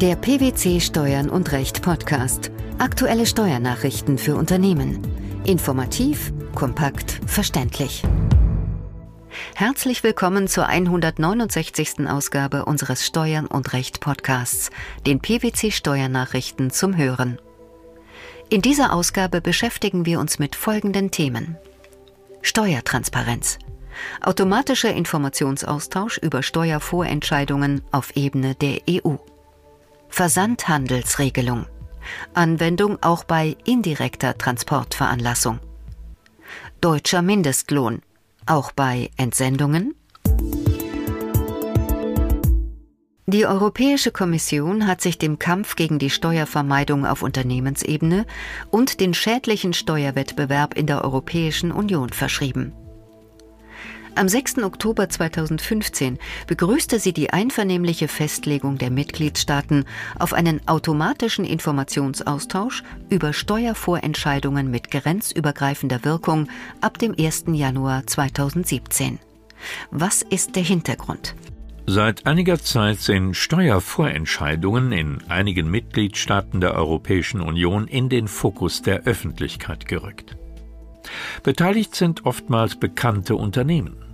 Der PwC Steuern und Recht Podcast. Aktuelle Steuernachrichten für Unternehmen. Informativ, kompakt, verständlich. Herzlich willkommen zur 169. Ausgabe unseres Steuern und Recht Podcasts, den PwC Steuernachrichten zum Hören. In dieser Ausgabe beschäftigen wir uns mit folgenden Themen. Steuertransparenz. Automatischer Informationsaustausch über Steuervorentscheidungen auf Ebene der EU. Versandhandelsregelung. Anwendung auch bei indirekter Transportveranlassung. Deutscher Mindestlohn. Auch bei Entsendungen. Die Europäische Kommission hat sich dem Kampf gegen die Steuervermeidung auf Unternehmensebene und den schädlichen Steuerwettbewerb in der Europäischen Union verschrieben. Am 6. Oktober 2015 begrüßte sie die einvernehmliche Festlegung der Mitgliedstaaten auf einen automatischen Informationsaustausch über Steuervorentscheidungen mit grenzübergreifender Wirkung ab dem 1. Januar 2017. Was ist der Hintergrund? Seit einiger Zeit sind Steuervorentscheidungen in einigen Mitgliedstaaten der Europäischen Union in den Fokus der Öffentlichkeit gerückt. Beteiligt sind oftmals bekannte Unternehmen.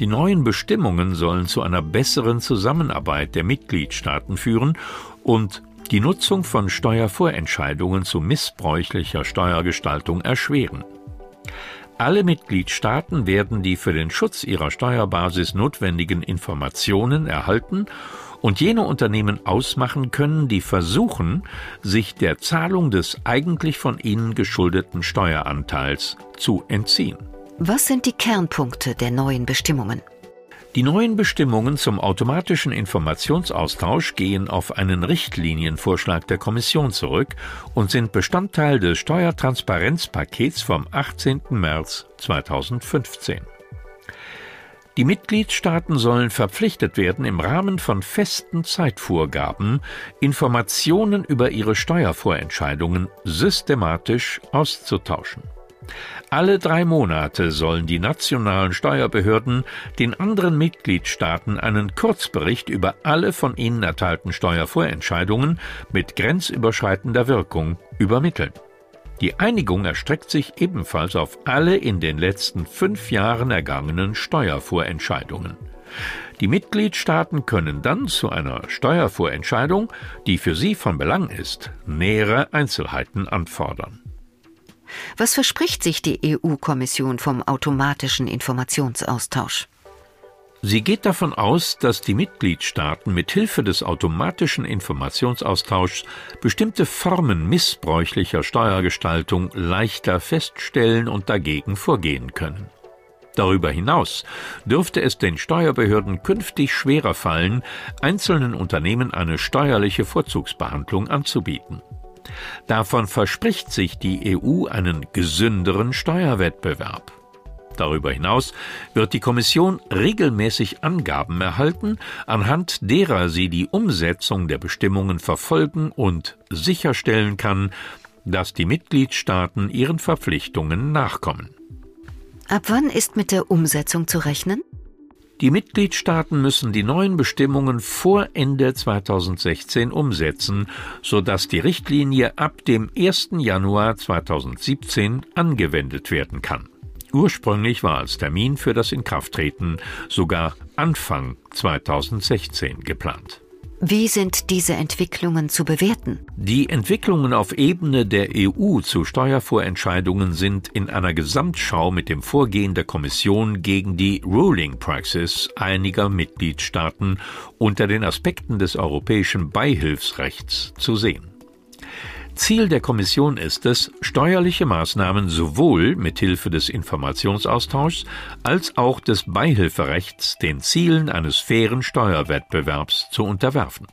Die neuen Bestimmungen sollen zu einer besseren Zusammenarbeit der Mitgliedstaaten führen und die Nutzung von Steuervorentscheidungen zu missbräuchlicher Steuergestaltung erschweren. Alle Mitgliedstaaten werden die für den Schutz ihrer Steuerbasis notwendigen Informationen erhalten und jene Unternehmen ausmachen können, die versuchen, sich der Zahlung des eigentlich von ihnen geschuldeten Steueranteils zu entziehen. Was sind die Kernpunkte der neuen Bestimmungen? Die neuen Bestimmungen zum automatischen Informationsaustausch gehen auf einen Richtlinienvorschlag der Kommission zurück und sind Bestandteil des Steuertransparenzpakets vom 18. März 2015. Die Mitgliedstaaten sollen verpflichtet werden, im Rahmen von festen Zeitvorgaben Informationen über ihre Steuervorentscheidungen systematisch auszutauschen. Alle drei Monate sollen die nationalen Steuerbehörden den anderen Mitgliedstaaten einen Kurzbericht über alle von ihnen erteilten Steuervorentscheidungen mit grenzüberschreitender Wirkung übermitteln. Die Einigung erstreckt sich ebenfalls auf alle in den letzten fünf Jahren ergangenen Steuervorentscheidungen. Die Mitgliedstaaten können dann zu einer Steuervorentscheidung, die für sie von Belang ist, nähere Einzelheiten anfordern. Was verspricht sich die EU-Kommission vom automatischen Informationsaustausch? Sie geht davon aus, dass die Mitgliedstaaten mit Hilfe des automatischen Informationsaustauschs bestimmte Formen missbräuchlicher Steuergestaltung leichter feststellen und dagegen vorgehen können. Darüber hinaus dürfte es den Steuerbehörden künftig schwerer fallen, einzelnen Unternehmen eine steuerliche Vorzugsbehandlung anzubieten. Davon verspricht sich die EU einen gesünderen Steuerwettbewerb. Darüber hinaus wird die Kommission regelmäßig Angaben erhalten, anhand derer sie die Umsetzung der Bestimmungen verfolgen und sicherstellen kann, dass die Mitgliedstaaten ihren Verpflichtungen nachkommen. Ab wann ist mit der Umsetzung zu rechnen? Die Mitgliedstaaten müssen die neuen Bestimmungen vor Ende 2016 umsetzen, sodass die Richtlinie ab dem 1. Januar 2017 angewendet werden kann. Ursprünglich war als Termin für das Inkrafttreten sogar Anfang 2016 geplant. Wie sind diese Entwicklungen zu bewerten? Die Entwicklungen auf Ebene der EU zu Steuervorentscheidungen sind in einer Gesamtschau mit dem Vorgehen der Kommission gegen die Ruling Praxis einiger Mitgliedstaaten unter den Aspekten des europäischen Beihilfsrechts zu sehen. Ziel der Kommission ist es, steuerliche Maßnahmen sowohl mit Hilfe des Informationsaustauschs als auch des Beihilferechts den Zielen eines fairen Steuerwettbewerbs zu unterwerfen.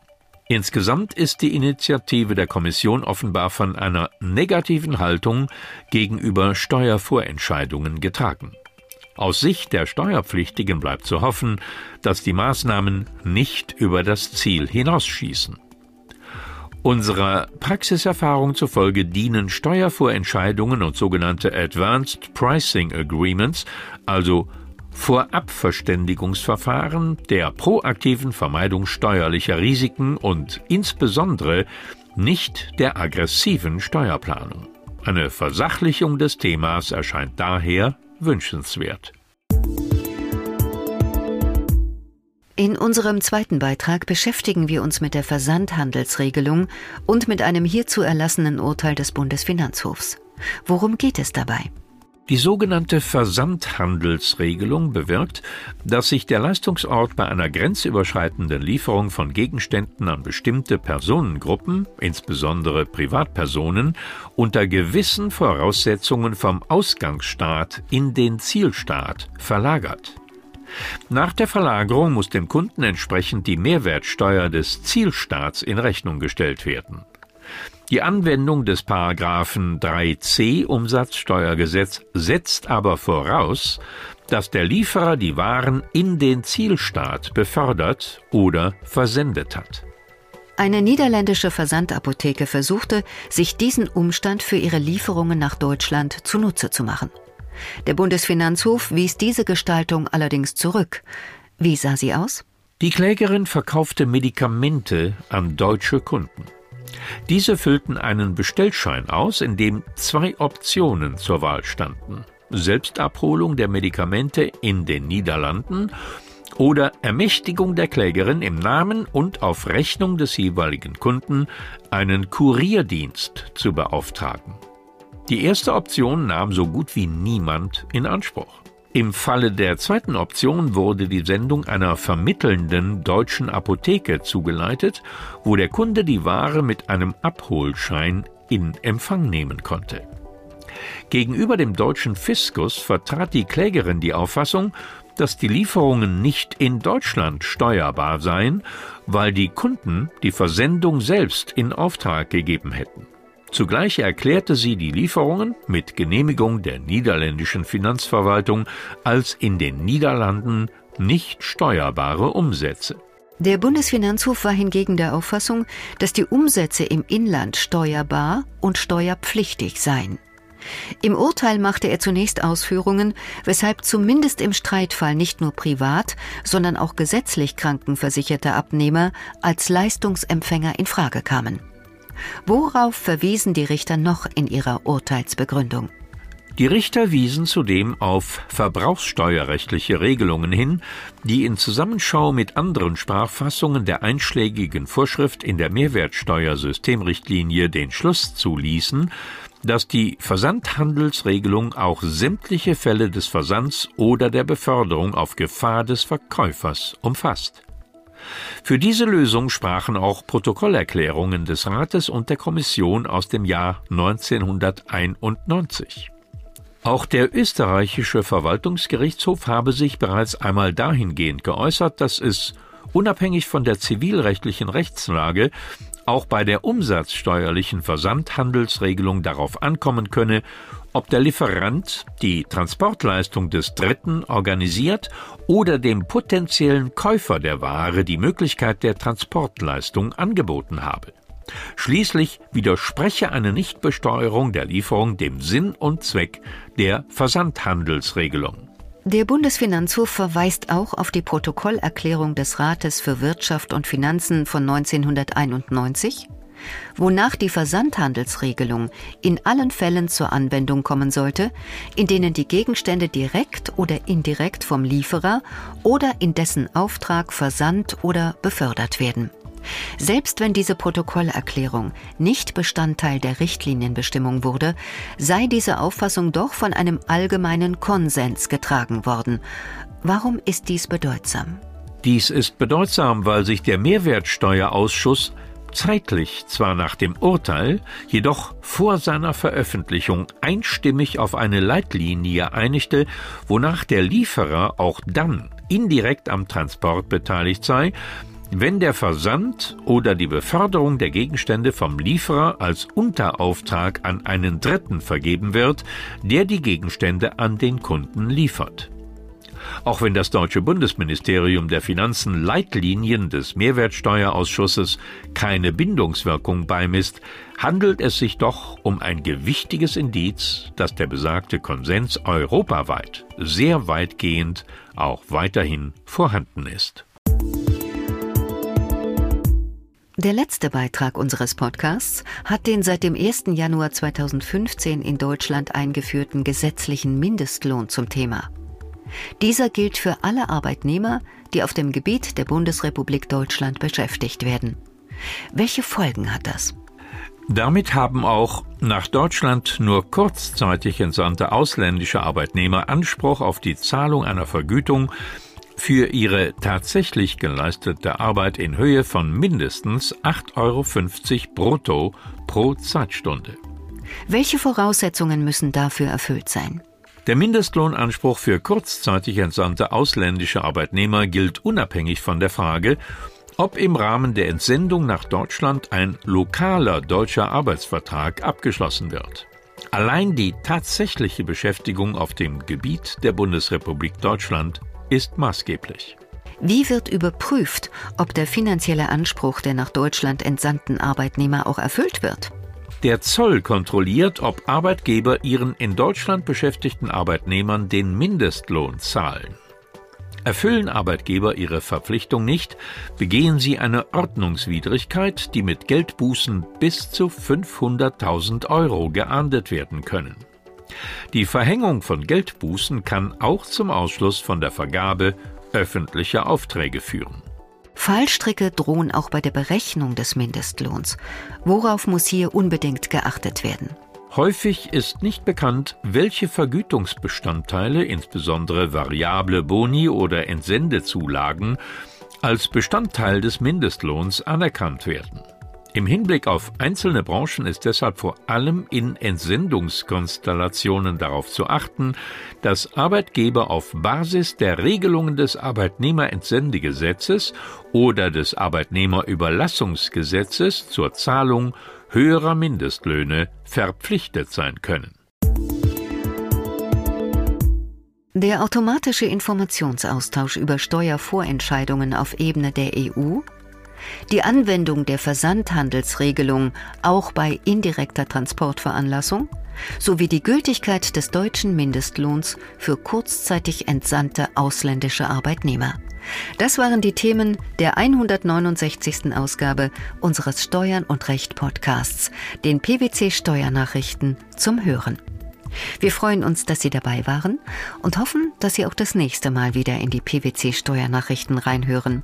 Insgesamt ist die Initiative der Kommission offenbar von einer negativen Haltung gegenüber Steuervorentscheidungen getragen. Aus Sicht der Steuerpflichtigen bleibt zu hoffen, dass die Maßnahmen nicht über das Ziel hinausschießen. Unserer Praxiserfahrung zufolge dienen Steuervorentscheidungen und sogenannte Advanced Pricing Agreements, also Vorabverständigungsverfahren, der proaktiven Vermeidung steuerlicher Risiken und insbesondere nicht der aggressiven Steuerplanung. Eine Versachlichung des Themas erscheint daher wünschenswert. In unserem zweiten Beitrag beschäftigen wir uns mit der Versandhandelsregelung und mit einem hierzu erlassenen Urteil des Bundesfinanzhofs. Worum geht es dabei? Die sogenannte Versandhandelsregelung bewirkt, dass sich der Leistungsort bei einer grenzüberschreitenden Lieferung von Gegenständen an bestimmte Personengruppen, insbesondere Privatpersonen, unter gewissen Voraussetzungen vom Ausgangsstaat in den Zielstaat verlagert. Nach der Verlagerung muss dem Kunden entsprechend die Mehrwertsteuer des Zielstaats in Rechnung gestellt werden. Die Anwendung des Paragraphen 3c Umsatzsteuergesetz setzt aber voraus, dass der Lieferer die Waren in den Zielstaat befördert oder versendet hat. Eine niederländische Versandapotheke versuchte, sich diesen Umstand für ihre Lieferungen nach Deutschland zunutze zu machen. Der Bundesfinanzhof wies diese Gestaltung allerdings zurück. Wie sah sie aus? Die Klägerin verkaufte Medikamente an deutsche Kunden. Diese füllten einen Bestellschein aus, in dem zwei Optionen zur Wahl standen. Selbstabholung der Medikamente in den Niederlanden oder Ermächtigung der Klägerin im Namen und auf Rechnung des jeweiligen Kunden einen Kurierdienst zu beauftragen. Die erste Option nahm so gut wie niemand in Anspruch. Im Falle der zweiten Option wurde die Sendung einer vermittelnden deutschen Apotheke zugeleitet, wo der Kunde die Ware mit einem Abholschein in Empfang nehmen konnte. Gegenüber dem deutschen Fiskus vertrat die Klägerin die Auffassung, dass die Lieferungen nicht in Deutschland steuerbar seien, weil die Kunden die Versendung selbst in Auftrag gegeben hätten. Zugleich erklärte sie die Lieferungen mit Genehmigung der niederländischen Finanzverwaltung als in den Niederlanden nicht steuerbare Umsätze. Der Bundesfinanzhof war hingegen der Auffassung, dass die Umsätze im Inland steuerbar und steuerpflichtig seien. Im Urteil machte er zunächst Ausführungen, weshalb zumindest im Streitfall nicht nur privat, sondern auch gesetzlich krankenversicherte Abnehmer als Leistungsempfänger in Frage kamen. Worauf verwiesen die Richter noch in ihrer Urteilsbegründung? Die Richter wiesen zudem auf verbrauchssteuerrechtliche Regelungen hin, die in Zusammenschau mit anderen Sprachfassungen der einschlägigen Vorschrift in der Mehrwertsteuersystemrichtlinie den Schluss zuließen, dass die Versandhandelsregelung auch sämtliche Fälle des Versands oder der Beförderung auf Gefahr des Verkäufers umfasst. Für diese Lösung sprachen auch Protokollerklärungen des Rates und der Kommission aus dem Jahr 1991. Auch der österreichische Verwaltungsgerichtshof habe sich bereits einmal dahingehend geäußert, dass es unabhängig von der zivilrechtlichen Rechtslage auch bei der umsatzsteuerlichen Versandhandelsregelung darauf ankommen könne, ob der Lieferant die Transportleistung des Dritten organisiert oder dem potenziellen Käufer der Ware die Möglichkeit der Transportleistung angeboten habe. Schließlich widerspreche eine Nichtbesteuerung der Lieferung dem Sinn und Zweck der Versandhandelsregelung. Der Bundesfinanzhof verweist auch auf die Protokollerklärung des Rates für Wirtschaft und Finanzen von 1991 wonach die Versandhandelsregelung in allen Fällen zur Anwendung kommen sollte, in denen die Gegenstände direkt oder indirekt vom Lieferer oder in dessen Auftrag versandt oder befördert werden. Selbst wenn diese Protokollerklärung nicht Bestandteil der Richtlinienbestimmung wurde, sei diese Auffassung doch von einem allgemeinen Konsens getragen worden. Warum ist dies bedeutsam? Dies ist bedeutsam, weil sich der Mehrwertsteuerausschuss zeitlich zwar nach dem Urteil, jedoch vor seiner Veröffentlichung einstimmig auf eine Leitlinie einigte, wonach der Lieferer auch dann indirekt am Transport beteiligt sei, wenn der Versand oder die Beförderung der Gegenstände vom Lieferer als Unterauftrag an einen Dritten vergeben wird, der die Gegenstände an den Kunden liefert. Auch wenn das deutsche Bundesministerium der Finanzen Leitlinien des Mehrwertsteuerausschusses keine Bindungswirkung beimisst, handelt es sich doch um ein gewichtiges Indiz, dass der besagte Konsens europaweit sehr weitgehend auch weiterhin vorhanden ist. Der letzte Beitrag unseres Podcasts hat den seit dem 1. Januar 2015 in Deutschland eingeführten gesetzlichen Mindestlohn zum Thema. Dieser gilt für alle Arbeitnehmer, die auf dem Gebiet der Bundesrepublik Deutschland beschäftigt werden. Welche Folgen hat das? Damit haben auch nach Deutschland nur kurzzeitig entsandte ausländische Arbeitnehmer Anspruch auf die Zahlung einer Vergütung für ihre tatsächlich geleistete Arbeit in Höhe von mindestens 8,50 Euro brutto pro Zeitstunde. Welche Voraussetzungen müssen dafür erfüllt sein? Der Mindestlohnanspruch für kurzzeitig entsandte ausländische Arbeitnehmer gilt unabhängig von der Frage, ob im Rahmen der Entsendung nach Deutschland ein lokaler deutscher Arbeitsvertrag abgeschlossen wird. Allein die tatsächliche Beschäftigung auf dem Gebiet der Bundesrepublik Deutschland ist maßgeblich. Wie wird überprüft, ob der finanzielle Anspruch der nach Deutschland entsandten Arbeitnehmer auch erfüllt wird? Der Zoll kontrolliert, ob Arbeitgeber ihren in Deutschland beschäftigten Arbeitnehmern den Mindestlohn zahlen. Erfüllen Arbeitgeber ihre Verpflichtung nicht, begehen sie eine Ordnungswidrigkeit, die mit Geldbußen bis zu 500.000 Euro geahndet werden können. Die Verhängung von Geldbußen kann auch zum Ausschluss von der Vergabe öffentlicher Aufträge führen. Fallstricke drohen auch bei der Berechnung des Mindestlohns. Worauf muss hier unbedingt geachtet werden? Häufig ist nicht bekannt, welche Vergütungsbestandteile, insbesondere variable Boni oder Entsendezulagen, als Bestandteil des Mindestlohns anerkannt werden. Im Hinblick auf einzelne Branchen ist deshalb vor allem in Entsendungskonstellationen darauf zu achten, dass Arbeitgeber auf Basis der Regelungen des Arbeitnehmerentsendegesetzes oder des Arbeitnehmerüberlassungsgesetzes zur Zahlung höherer Mindestlöhne verpflichtet sein können. Der automatische Informationsaustausch über Steuervorentscheidungen auf Ebene der EU die Anwendung der Versandhandelsregelung auch bei indirekter Transportveranlassung sowie die Gültigkeit des deutschen Mindestlohns für kurzzeitig entsandte ausländische Arbeitnehmer. Das waren die Themen der 169. Ausgabe unseres Steuern und Recht Podcasts, den PwC Steuernachrichten zum Hören. Wir freuen uns, dass Sie dabei waren und hoffen, dass Sie auch das nächste Mal wieder in die PwC Steuernachrichten reinhören.